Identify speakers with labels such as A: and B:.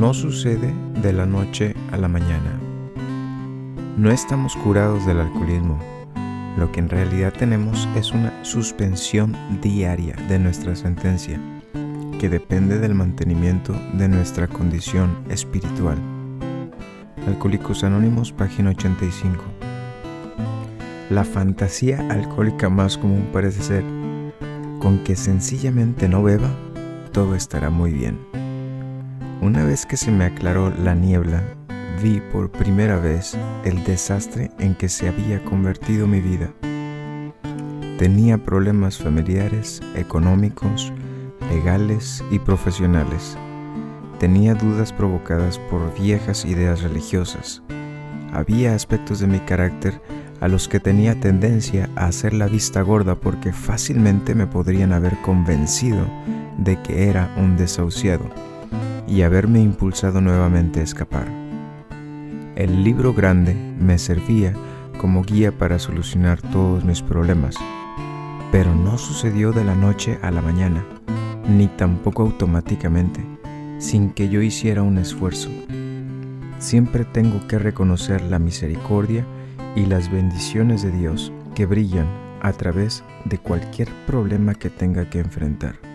A: no sucede de la noche a la mañana. No estamos curados del alcoholismo. Lo que en realidad tenemos es una suspensión diaria de nuestra sentencia, que depende del mantenimiento de nuestra condición espiritual. Alcohólicos Anónimos, página 85. La fantasía alcohólica más común parece ser, con que sencillamente no beba, todo estará muy bien. Una vez que se me aclaró la niebla, vi por primera vez el desastre en que se había convertido mi vida. Tenía problemas familiares, económicos, legales y profesionales. Tenía dudas provocadas por viejas ideas religiosas. Había aspectos de mi carácter a los que tenía tendencia a hacer la vista gorda porque fácilmente me podrían haber convencido de que era un desahuciado y haberme impulsado nuevamente a escapar. El libro grande me servía como guía para solucionar todos mis problemas, pero no sucedió de la noche a la mañana, ni tampoco automáticamente, sin que yo hiciera un esfuerzo. Siempre tengo que reconocer la misericordia y las bendiciones de Dios que brillan a través de cualquier problema que tenga que enfrentar.